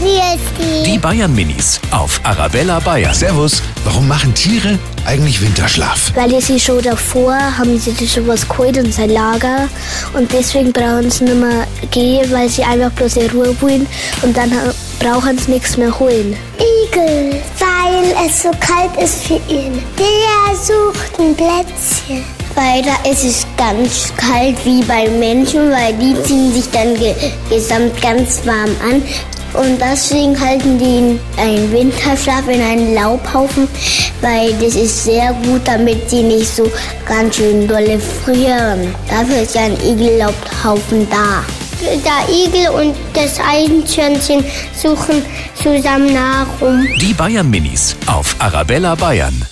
Die Bayern Minis auf Arabella Bayern. Servus, warum machen Tiere eigentlich Winterschlaf? Weil die sich schon davor haben sie sich schon was geholt in sein Lager und deswegen brauchen sie nicht mehr gehen, weil sie einfach bloß in Ruhe wollen und dann brauchen sie nichts mehr holen. Igel, weil es so kalt ist für ihn. Der sucht ein Plätzchen. Weil da ist es ganz kalt wie bei Menschen, weil die ziehen sich dann ge gesamt ganz warm an. Und deswegen halten die einen Winterschlaf in einen Laubhaufen, weil das ist sehr gut, damit sie nicht so ganz schön dolle frieren. Dafür ist ja ein Igellaubhaufen da. Der Igel und das Eichhörnchen suchen zusammen Nahrung. Die Bayern Minis auf Arabella Bayern.